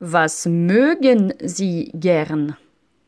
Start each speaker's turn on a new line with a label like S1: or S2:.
S1: Was mögen Sie gern?